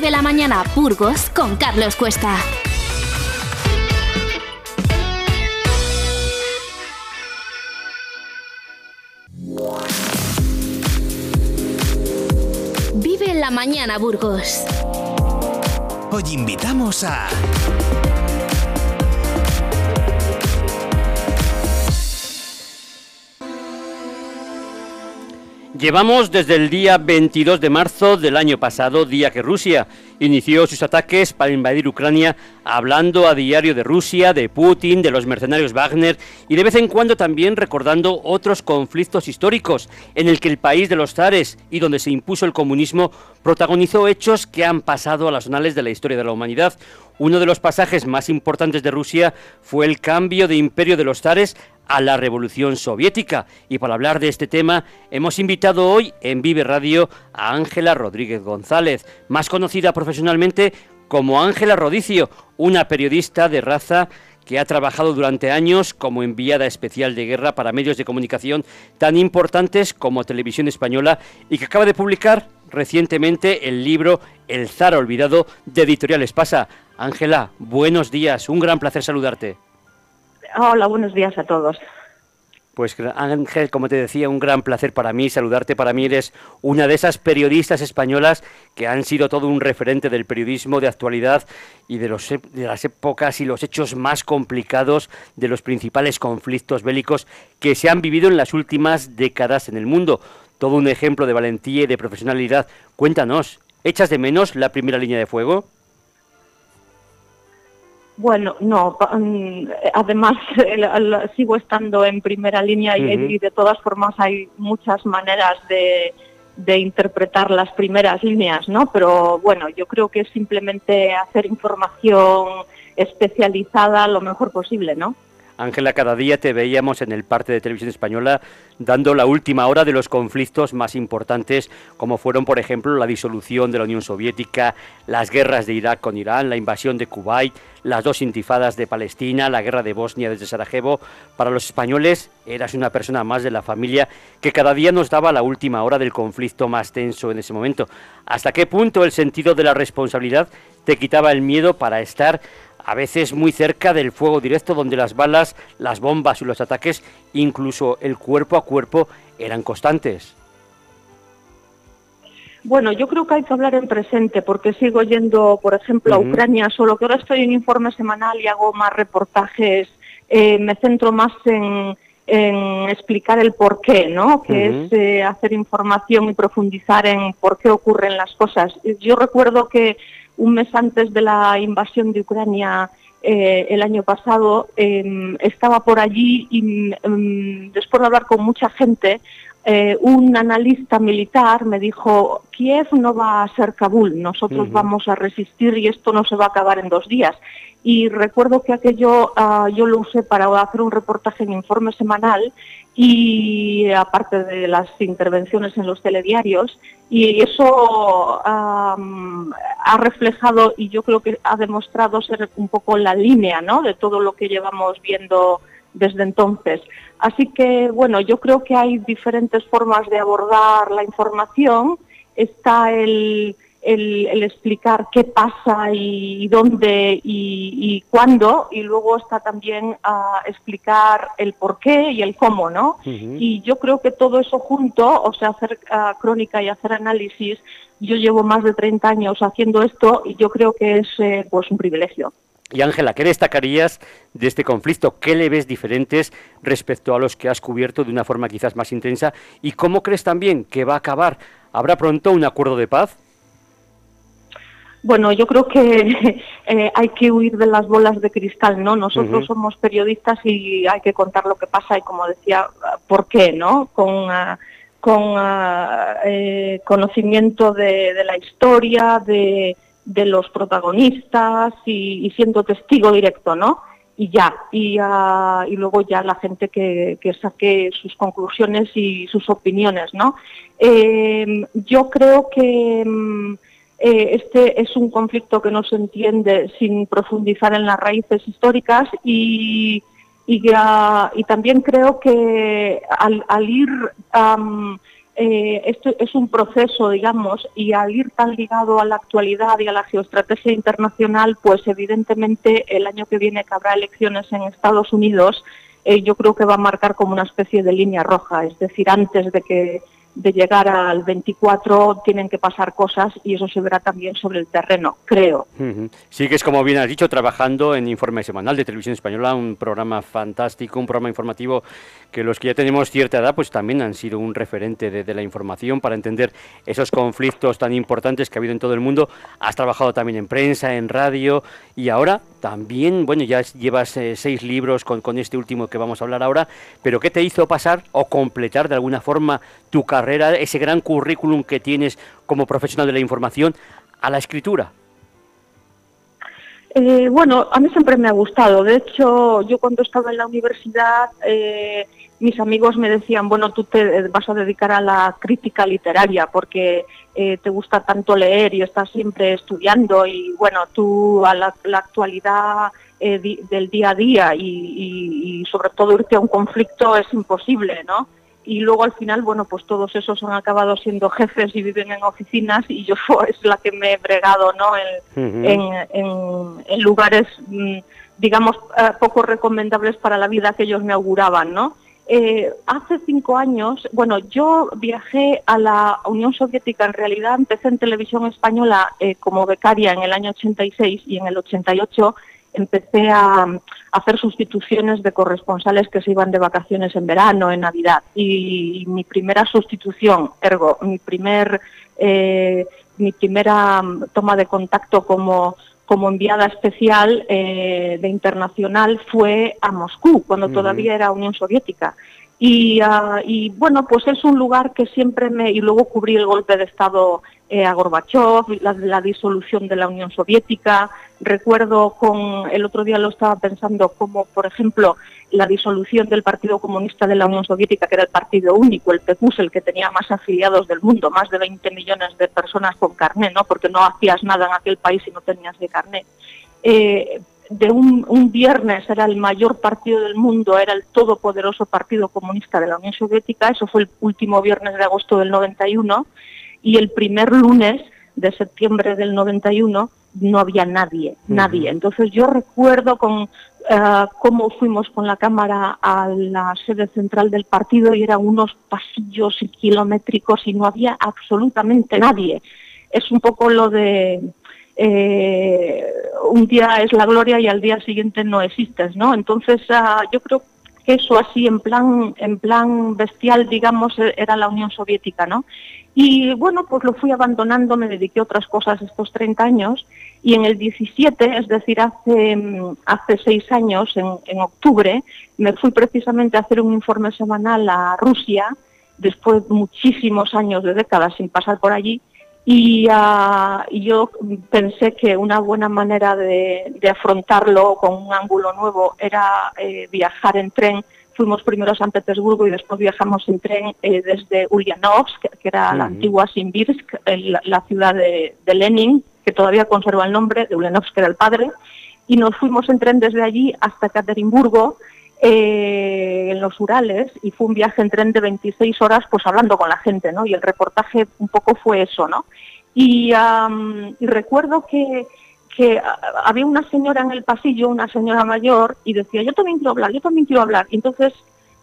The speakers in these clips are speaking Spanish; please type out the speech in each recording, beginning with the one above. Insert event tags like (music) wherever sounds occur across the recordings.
Vive la mañana Burgos con Carlos Cuesta. Vive la mañana Burgos. Hoy invitamos a... Llevamos desde el día 22 de marzo del año pasado, día que Rusia inició sus ataques para invadir Ucrania, hablando a diario de Rusia, de Putin, de los mercenarios Wagner y de vez en cuando también recordando otros conflictos históricos en el que el país de los zares y donde se impuso el comunismo protagonizó hechos que han pasado a las anales de la historia de la humanidad. Uno de los pasajes más importantes de Rusia fue el cambio de imperio de los zares a la Revolución Soviética. Y para hablar de este tema, hemos invitado hoy en Vive Radio a Ángela Rodríguez González, más conocida profesionalmente como Ángela Rodicio, una periodista de raza que ha trabajado durante años como enviada especial de guerra para medios de comunicación tan importantes como Televisión Española y que acaba de publicar recientemente el libro El zar olvidado de Editorial Espasa. Ángela, buenos días, un gran placer saludarte. Hola, buenos días a todos. Pues Ángel, como te decía, un gran placer para mí saludarte. Para mí eres una de esas periodistas españolas que han sido todo un referente del periodismo de actualidad y de, los, de las épocas y los hechos más complicados de los principales conflictos bélicos que se han vivido en las últimas décadas en el mundo. Todo un ejemplo de valentía y de profesionalidad. Cuéntanos, ¿echas de menos la primera línea de fuego? Bueno, no, mm, además (laughs) sigo estando en primera línea y, de todas formas hay muchas maneras de, de, interpretar las primeras líneas, ¿no? Pero bueno, yo creo que es simplemente hacer información especializada lo mejor posible, ¿no? Ángela, cada día te veíamos en el parte de televisión española dando la última hora de los conflictos más importantes, como fueron, por ejemplo, la disolución de la Unión Soviética, las guerras de Irak con Irán, la invasión de Kuwait, las dos intifadas de Palestina, la guerra de Bosnia desde Sarajevo. Para los españoles eras una persona más de la familia que cada día nos daba la última hora del conflicto más tenso en ese momento. ¿Hasta qué punto el sentido de la responsabilidad te quitaba el miedo para estar a veces muy cerca del fuego directo donde las balas, las bombas y los ataques, incluso el cuerpo a cuerpo, eran constantes. Bueno, yo creo que hay que hablar en presente porque sigo yendo, por ejemplo, a Ucrania, solo que ahora estoy en informe semanal y hago más reportajes, eh, me centro más en, explicar el por qué, ¿no? Que es eh, hacer información y profundizar en por qué ocurren las cosas. Yo recuerdo que un mes antes de la invasión de Ucrania eh, el año pasado, em, estaba por allí y em, después de hablar con mucha gente, eh, un analista militar me dijo, Kiev no va a ser Kabul, nosotros vamos a resistir y esto no se va a acabar en dos días. Y recuerdo que aquello ah, yo lo usé para hacer un reportaje en informe semanal y aparte de las intervenciones en los telediarios y eso ha reflejado y yo creo que ha demostrado ser un poco la línea ¿no? de todo lo que llevamos viendo desde entonces. Así que bueno, yo creo que hay diferentes formas de abordar la información. Está el, el, explicar qué pasa y, dónde y, cuándo, y luego está también a explicar el por qué y el cómo, ¿no? Y yo creo que todo eso junto, o sea, hacer crónica y hacer análisis, yo llevo más de 30 años haciendo esto y yo creo que es eh, pues un privilegio. Y Ángela, ¿qué destacarías de este conflicto? ¿Qué le ves diferentes respecto a los que has cubierto de una forma quizás más intensa? ¿Y cómo crees también que va a acabar? ¿Habrá pronto un acuerdo de paz? Bueno, yo creo que (laughs) eh, hay que huir de las bolas de cristal, ¿no? Nosotros somos periodistas y hay que contar lo que pasa y, como decía, por qué, ¿no? Con, ah, con ah, eh, conocimiento de, la historia, de, los protagonistas y, siendo testigo directo, ¿no? Y ya, y, ah, y luego ya la gente que, que, saque sus conclusiones y sus opiniones, ¿no? Eh, yo creo que mm, eh, este es un conflicto que no se entiende sin profundizar en las raíces históricas y, y, también creo que al, ir eh, esto es un proceso, digamos, y al ir tan ligado a la actualidad y a la geoestrategia internacional, pues evidentemente el año que viene que habrá elecciones en Estados Unidos, eh, yo creo que va a marcar como una especie de línea roja, es decir, antes de que de llegar al 24 tienen que pasar cosas y eso se verá también sobre el terreno, creo. Sí, que es como bien has dicho, trabajando en Informe Semanal de Televisión Española, un programa fantástico, un programa informativo que los que ya tenemos cierta edad pues también han sido un referente de, la información para entender esos conflictos tan importantes que ha habido en todo el mundo. Has trabajado también en prensa, en radio y ahora también, bueno, ya llevas eh, seis libros con, con este último que vamos a hablar ahora, pero ¿qué te hizo pasar o completar de alguna forma tu carrera, ese gran currículum que tienes como profesional de la información, a la escritura? Eh, bueno, a mí siempre me ha gustado. De hecho, yo cuando estaba en la universidad, eh, mis amigos me decían, bueno, tú te vas a dedicar a la crítica literaria porque eh, te gusta tanto leer y estás siempre estudiando y bueno, tú a la, actualidad del día a día y, y sobre todo irte a un conflicto es imposible, ¿no? Y luego al final, bueno, pues todos esos han acabado siendo jefes y viven en oficinas y yo (laughs) es la que me he bregado, ¿no? En, lugares, mm, digamos, eh, poco recomendables para la vida que ellos me auguraban, ¿no? Eh, hace cinco años, bueno, yo viajé a la Unión Soviética, en realidad empecé en televisión española eh, como becaria en el año 86 y en el 88 empecé a, hacer sustituciones de corresponsales que se iban de vacaciones en verano, en Navidad. Y, mi primera sustitución, ergo, mi primer eh, mi primera toma de contacto como, como enviada especial eh, de internacional fue a Moscú, cuando todavía era Unión Soviética. Y, ah, y, bueno, pues es un lugar que siempre me... Y luego cubrí el golpe de Estado eh, a Gorbachev, la, la, disolución de la Unión Soviética. Recuerdo con, el otro día lo estaba pensando, como por ejemplo la disolución del Partido Comunista de la Unión Soviética, que era el partido único, el PECUS, el que tenía más afiliados del mundo, más de 20 millones de personas con carné, ¿no? porque no hacías nada en aquel país si no tenías de carné. Eh, de un, un, viernes era el mayor partido del mundo, era el todopoderoso Partido Comunista de la Unión Soviética, eso fue el último viernes de agosto del 91, y el primer lunes de septiembre del 91 no había nadie, nadie. Entonces yo recuerdo con eh, cómo fuimos con la cámara a la sede central del partido y eran unos pasillos kilométricos y no había absolutamente nadie. Es un poco lo de eh, un día es la gloria y al día siguiente no existes, ¿no? Entonces uh, yo creo que eso así en plan en plan bestial, digamos, era la Unión Soviética, ¿no? Y bueno, pues lo fui abandonando, me dediqué a otras cosas estos 30 años y en el 17, es decir, hace, hace seis años, en, en octubre, me fui precisamente a hacer un informe semanal a Rusia, después de muchísimos años, de décadas sin pasar por allí, y uh, yo pensé que una buena manera de, de, afrontarlo con un ángulo nuevo era eh, viajar en tren. Fuimos primero a San Petersburgo y después viajamos en tren eh, desde Ulyanovsk, que, era la antigua Simbirsk, la, ciudad de, Lenin, que todavía conserva el nombre, de Ulyanovsk era el padre, y nos fuimos en tren desde allí hasta Katerinburgo, eh, en los Urales, y fue un viaje en tren de 26 horas, pues hablando con la gente, ¿no? Y el reportaje un poco fue eso, ¿no? y recuerdo que que había una señora en el pasillo, una señora mayor, y decía, yo también quiero hablar, yo también quiero hablar. Y entonces,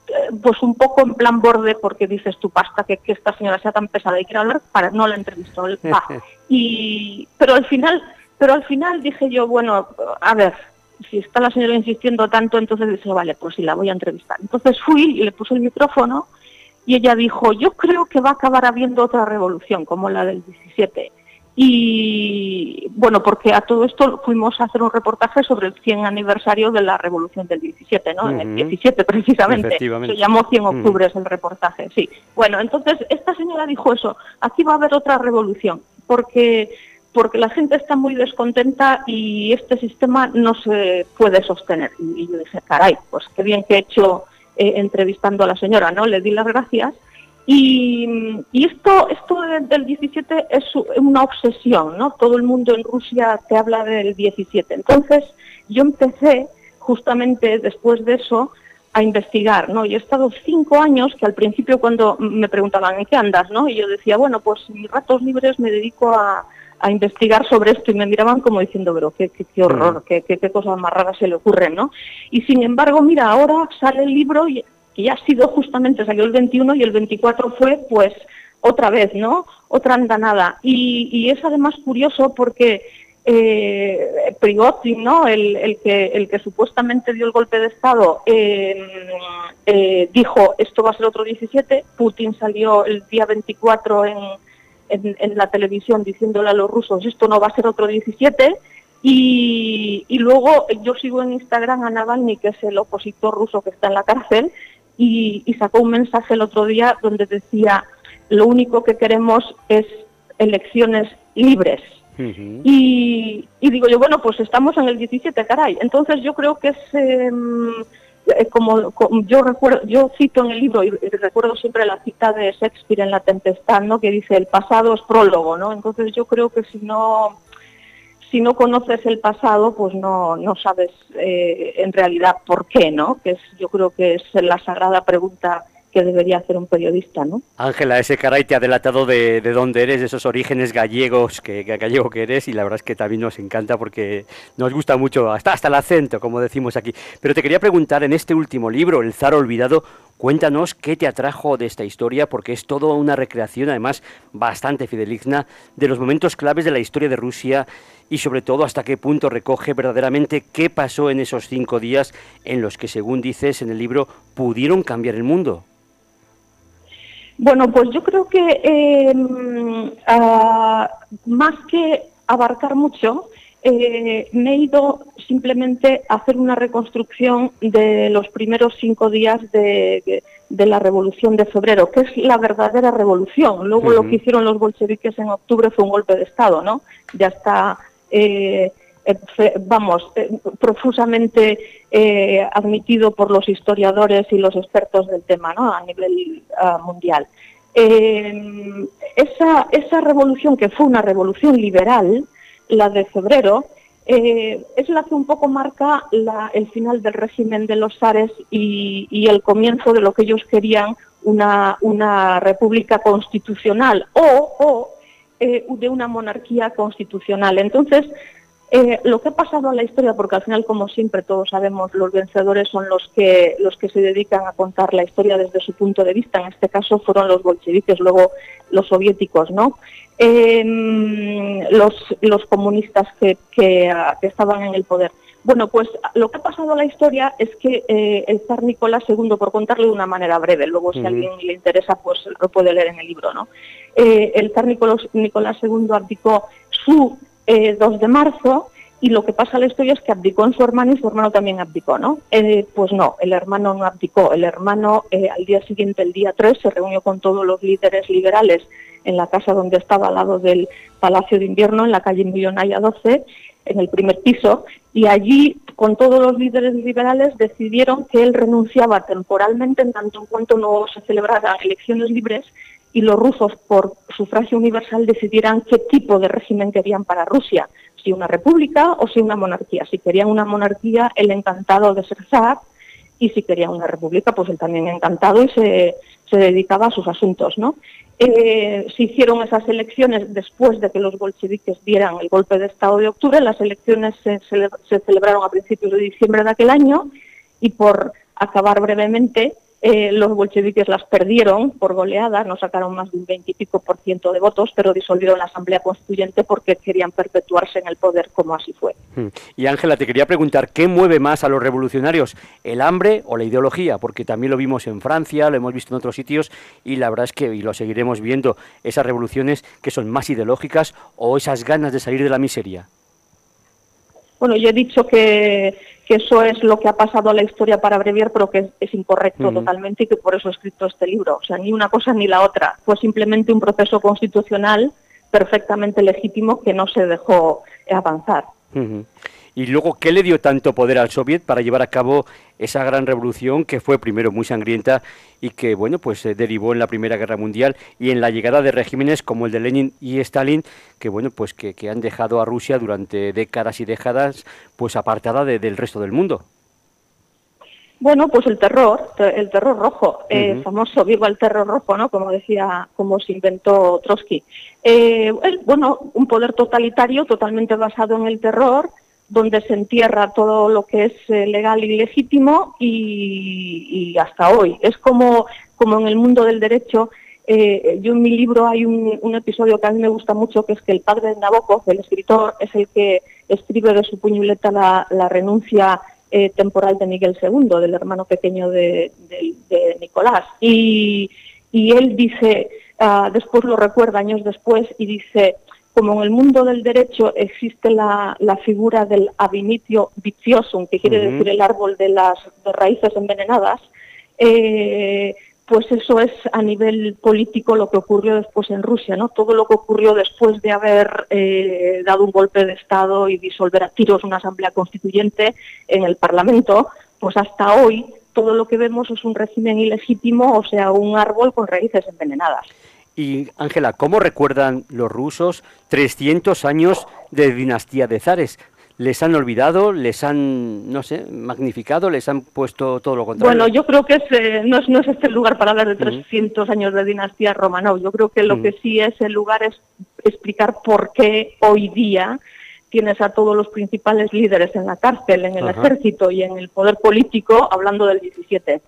eh, pues un poco en plan borde, porque dices tu pasta que, que, esta señora sea tan pesada y quiere hablar, para no la entrevistó. (laughs) y, pero al final, pero al final dije yo, bueno, a ver, si está la señora insistiendo tanto, entonces dice, vale, pues sí, la voy a entrevistar. Entonces fui y le puse el micrófono y ella dijo, yo creo que va a acabar habiendo otra revolución, como la del 17. Y bueno, porque a todo esto fuimos a hacer un reportaje sobre el 100 aniversario de la Revolución del 17, ¿no? En el 17 precisamente. Se llamó 100 octubres el reportaje, sí. Bueno, entonces esta señora dijo eso, aquí va a haber otra revolución, porque porque la gente está muy descontenta y este sistema no se puede sostener. Y yo dije, caray, pues qué bien que he hecho eh, entrevistando a la señora, ¿no? Le di las gracias y, esto, esto del 17 es una obsesión, ¿no? Todo el mundo en Rusia te habla del 17. Entonces, yo empecé justamente después de eso a investigar, ¿no? Y he estado cinco años que al principio cuando me preguntaban en qué andas, ¿no? Y yo decía, bueno, pues mis ratos libres me dedico a, a investigar sobre esto y me miraban como diciendo, pero qué, qué, horror, qué, qué, qué, cosas más raras se le ocurren, ¿no? Y sin embargo, mira, ahora sale el libro y, ya ha sido justamente, salió el 21 y el 24 fue pues otra vez, ¿no? Otra andanada. Y, y es además curioso porque eh, ¿no? El, que, el que supuestamente dio el golpe de Estado, em, eh, dijo esto va a ser otro 17, Putin salió el día 24 en, en, la televisión diciéndole a los rusos esto no va a ser otro 17, y, y luego yo sigo en Instagram a Navalny, que es el opositor ruso que está en la cárcel, y, y sacó un mensaje el otro día donde decía lo único que queremos es elecciones libres y, digo yo, bueno, pues estamos en el 17, caray. Entonces yo creo que es... Em, eh, como, yo recuerdo, yo cito en el libro y, recuerdo siempre la cita de Shakespeare en La Tempestad, ¿no? Que dice el pasado es prólogo, ¿no? Entonces yo creo que si no si no conoces el pasado, pues no no sabes eh, en realidad por qué, ¿no? Que es yo creo que es la sagrada pregunta que debería hacer un periodista, ¿no? Ángela, ese caray te ha delatado de, de dónde eres, de esos orígenes gallegos que, gallego que eres, y la verdad es que también nos encanta porque nos gusta mucho, hasta, hasta el acento, como decimos aquí. Pero te quería preguntar, en este último libro, El zar olvidado, cuéntanos qué te atrajo de esta historia, porque es toda una recreación, además, bastante fideligna, de los momentos claves de la historia de Rusia y sobre todo hasta qué punto recoge verdaderamente qué pasó en esos cinco días en los que, según dices en el libro, pudieron cambiar el mundo. Bueno, pues yo creo que em, más que abarcar mucho, eh, me he ido simplemente a hacer una reconstrucción de los primeros cinco días de, la Revolución de Febrero, que es la verdadera revolución. Luego lo que hicieron los bolcheviques en octubre fue un golpe de Estado, ¿no? Ya está eh, eh, vamos, eh, profusamente eh, admitido por los historiadores y los expertos del tema ¿no? a nivel ah, mundial. esa, esa revolución, que fue una revolución liberal, la de febrero, es la que un poco marca el final del régimen de los zares y, el comienzo de lo que ellos querían, una, una república constitucional o, o de una monarquía constitucional. Entonces, eh, lo que ha pasado a la historia, porque al final, como siempre todos sabemos, los vencedores son los que, los que se dedican a contar la historia desde su punto de vista. En este caso fueron los bolcheviques, luego los soviéticos, ¿no? Em, los, los comunistas que, que, estaban en el poder. Bueno, pues lo que ha pasado a la historia es que eh, el zar Nicolás II, por contarlo de una manera breve, luego si a alguien le interesa, pues lo puede leer en el libro, ¿no? Eh, el zar Nicolás, Nicolás II abdicó su 2 eh, de marzo y lo que pasa en la historia es que abdicó en su hermano y su hermano también abdicó, ¿no? Eh, pues no, el hermano no abdicó. El hermano eh, al día siguiente, el día 3, se reunió con todos los líderes liberales en la casa donde estaba al lado del Palacio de Invierno, en la calle Millonaya 12, en el primer piso, y allí, con todos los líderes liberales, decidieron que él renunciaba temporalmente en tanto en cuanto no se celebraran elecciones libres y los rusos, por sufragio universal, decidieran qué tipo de régimen querían para Rusia, si una república o si una monarquía. Si querían una monarquía, el encantado de ser zar, y si querían una república, pues él también encantado y se, dedicaba a sus asuntos. ¿no? Eh, se hicieron esas elecciones después de que los bolcheviques dieran el golpe de Estado de octubre. Las elecciones se celebraron a principios de diciembre de aquel año y por acabar brevemente, eh, los bolcheviques las perdieron por goleada, no sacaron más de un veintipico por ciento de votos, pero disolvieron la Asamblea Constituyente porque querían perpetuarse en el poder, como así fue. Hmm. Y Ángela, te quería preguntar, ¿qué mueve más a los revolucionarios, el hambre o la ideología? Porque también lo vimos en Francia, lo hemos visto en otros sitios, y la verdad es que, y lo seguiremos viendo, esas revoluciones que son más ideológicas o esas ganas de salir de la miseria. Bueno, yo he dicho que, eso es lo que ha pasado a la historia para abreviar, pero que es, incorrecto totalmente y que por eso he escrito este libro. O sea, ni una cosa ni la otra. Fue simplemente un proceso constitucional perfectamente legítimo que no se dejó avanzar. Y luego, ¿qué le dio tanto poder al Soviet para llevar a cabo esa gran revolución que fue primero muy sangrienta y que, bueno, pues se derivó en la Primera Guerra Mundial y en la llegada de regímenes como el de Lenin y Stalin, que, bueno, pues que, han dejado a Rusia durante décadas y décadas, pues apartada del resto del mundo? Bueno, pues el terror, el terror rojo, eh, famoso, viva el terror rojo, ¿no? Como decía, como se inventó Trotsky. Eh, bueno, un poder totalitario totalmente basado en el terror, donde se entierra todo lo que es eh, legal y legítimo y, hasta hoy. Es como, como en el mundo del derecho. yo en mi libro hay un, episodio que a mí me gusta mucho, que es que el padre de Nabokov, el escritor, es el que escribe de su puñuleta la, renuncia eh, temporal de Miguel II, del hermano pequeño de, Nicolás. Y, él dice, ah, después lo recuerda años después, y dice, como en el mundo del derecho existe la, figura del abinitio viciosum, que quiere decir el árbol de las raíces envenenadas, eh, pues eso es a nivel político lo que ocurrió después en Rusia, ¿no? Todo lo que ocurrió después de haber eh, dado un golpe de Estado y disolver a tiros una asamblea constituyente en el Parlamento, pues hasta hoy todo lo que vemos es un régimen ilegítimo, o sea, un árbol con raíces envenenadas. Y Ángela, ¿cómo recuerdan los rusos 300 años de dinastía de zares? les han olvidado, les han, no sé, magnificado, les han puesto todo lo contrario. Bueno, yo creo que eh, no, es, no, es, este el lugar para hablar de 300 años de dinastía Romanov. Yo creo que lo que sí es el lugar es explicar por qué hoy día tienes a todos los principales líderes en la cárcel, en el ejército y en el poder político, hablando del 17.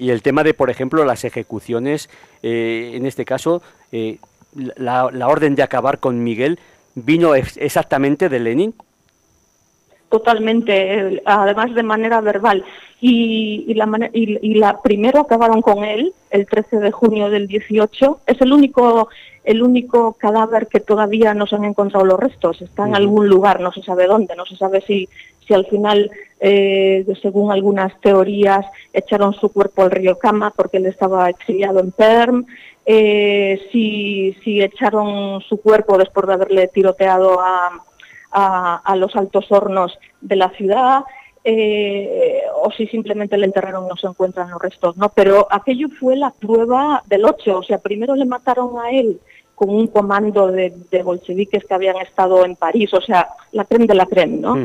Y el tema de, por ejemplo, las ejecuciones, eh, en este caso, eh, la, la orden de acabar con Miguel vino exactamente de Lenin totalmente, además de manera verbal. Y, la, y, la primero acabaron con él el 13 de junio del 18. Es el único el único cadáver que todavía no se han encontrado los restos. Está en algún lugar, no se sabe dónde, no se sabe si, si al final, eh, según algunas teorías, echaron su cuerpo al río Kama porque él estaba exiliado en Perm. Eh, si, si echaron su cuerpo después de haberle tiroteado a, a, los altos hornos de la ciudad, eh, o si simplemente le enterraron no se encuentran los restos, ¿no? Pero aquello fue la prueba del 8, o sea, primero le mataron a él con un comando de, bolcheviques que habían estado en París, o sea, la creme de la creme, ¿no?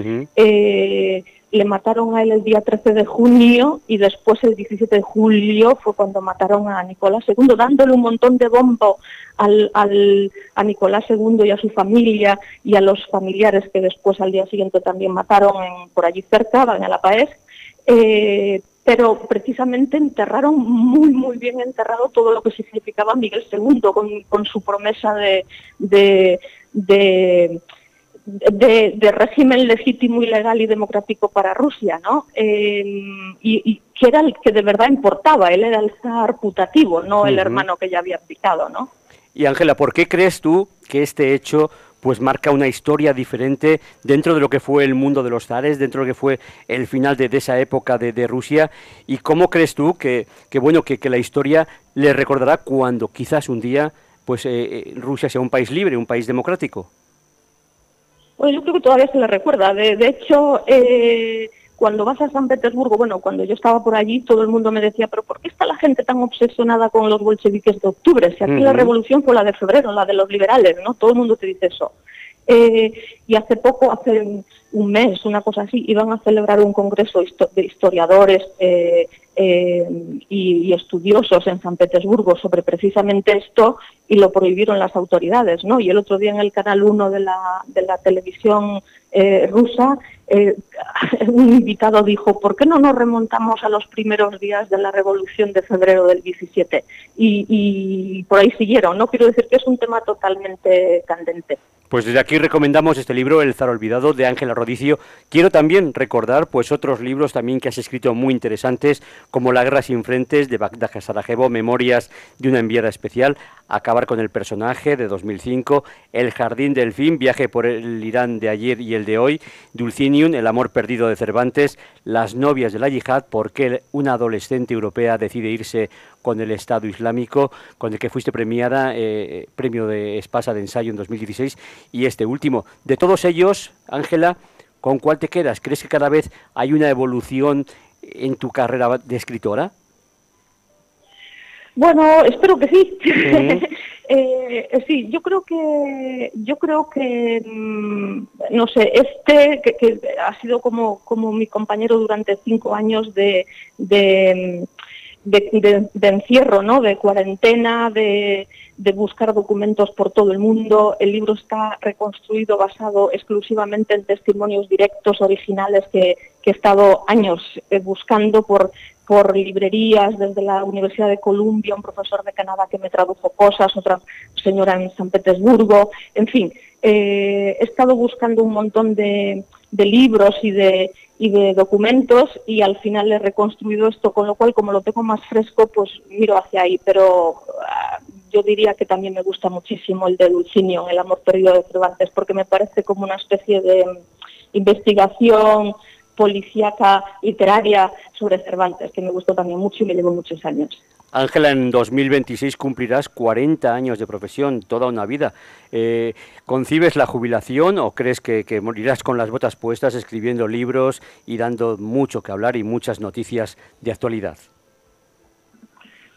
le mataron a él el día 13 de junio y después el 17 de julio fue cuando mataron a Nicolás II, dándole un montón de bombo al, al, a Nicolás II y a su familia y a los familiares que después al día siguiente también mataron por allí cerca, en La Paez. Eh, pero precisamente enterraron muy, muy bien enterrado todo lo que significaba Miguel II con, su promesa de, de de, régimen legítimo y legal y democrático para Rusia, ¿no? Em, y, que era el que de verdad importaba, él era el zar putativo, no el hermano que ya había abdicado, ¿no? Y Ángela, ¿por qué crees tú que este hecho pues marca una historia diferente dentro de lo que fue el mundo de los zares, dentro de lo que fue el final de, esa época de, Rusia. ¿Y cómo crees tú que, bueno, que, la historia le recordará cuando quizás un día pues eh, eh, Rusia sea un país libre, un país democrático? Pues yo creo que todavía se le recuerda. De, hecho, eh, cuando vas a San Petersburgo, bueno, cuando yo estaba por allí, todo el mundo me decía, pero ¿por qué está la gente tan obsesionada con los bolcheviques de octubre? Si aquí la revolución fue la de febrero, la de los liberales, ¿no? Todo el mundo te dice eso. Eh, y hace poco, hace un mes, una cosa así, iban a celebrar un congreso de historiadores eh, eh, y, estudiosos en San Petersburgo sobre precisamente esto y lo prohibieron las autoridades, ¿no? Y el otro día en el canal 1 de la, de la televisión eh, rusa, eh, (laughs) un invitado dijo, ¿por qué no nos remontamos a los primeros días de la revolución de febrero del 17? Y, y por ahí siguieron, ¿no? Quiero decir que es un tema totalmente candente. Pues desde aquí recomendamos este libro, El zar olvidado, de Ángela Rodicio. Quiero también recordar pues otros libros también que has escrito muy interesantes, como La guerra sin frentes, de Bagdad Sarajevo, Memorias de una enviada especial, Acabar con el personaje, de 2005, El jardín del fin, Viaje por el Irán de ayer y el de hoy, Dulcinium, El amor perdido de Cervantes, Las novias de la yihad, por qué una adolescente europea decide irse con el Estado Islámico, con el que fuiste premiada, eh, premio de Espasa de ensayo en 2016, y este último. De todos ellos, Ángela, ¿con cuál te quedas? ¿Crees que cada vez hay una evolución en tu carrera de escritora? Bueno, espero que sí. (laughs) Eh, sí, yo creo que, yo creo que, mm, no sé, este que, ha sido como, como mi compañero durante cinco años de, de, de, encierro, ¿no? De cuarentena, de, buscar documentos por todo el mundo. El libro está reconstruido basado exclusivamente en testimonios directos, originales, que, he estado años eh, buscando por, por librerías, desde la Universidad de Columbia, un profesor de Canadá que me tradujo cosas, otra señora en San Petersburgo, en fin, eh, he estado buscando un montón de libros y de, y de documentos y al final he reconstruido esto, con lo cual como lo tengo más fresco, pues miro hacia ahí, pero ah, yo diría que también me gusta muchísimo el de Dulcinio, El amor perdido de Cervantes, porque me parece como una especie de investigación policíaca literaria sobre Cervantes, que me gustó también mucho y me llevó muchos años. Ángela, en 2026 cumplirás 40 años de profesión, toda una vida. Eh, ¿Concibes la jubilación o crees que, que, morirás con las botas puestas escribiendo libros y dando mucho que hablar y muchas noticias de actualidad?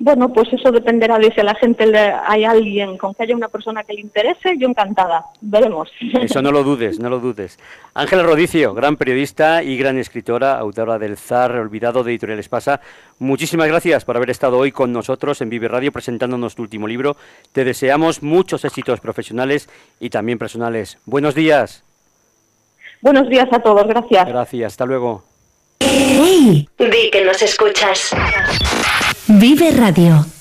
Bueno, pues eso dependerá de si a la gente le, hay alguien con que haya una persona que le interese, yo encantada, veremos. Eso no lo dudes, no lo dudes. Ángela Rodicio, gran periodista y gran escritora, autora del Zar Olvidado de Editorial Espasa, muchísimas gracias por haber estado hoy con nosotros en Vive Radio presentándonos tu último libro. Te deseamos muchos éxitos profesionales y también personales. Buenos días. Buenos días a todos, gracias. Gracias, hasta luego. Hey. Di que nos escuchas. Vive Radio.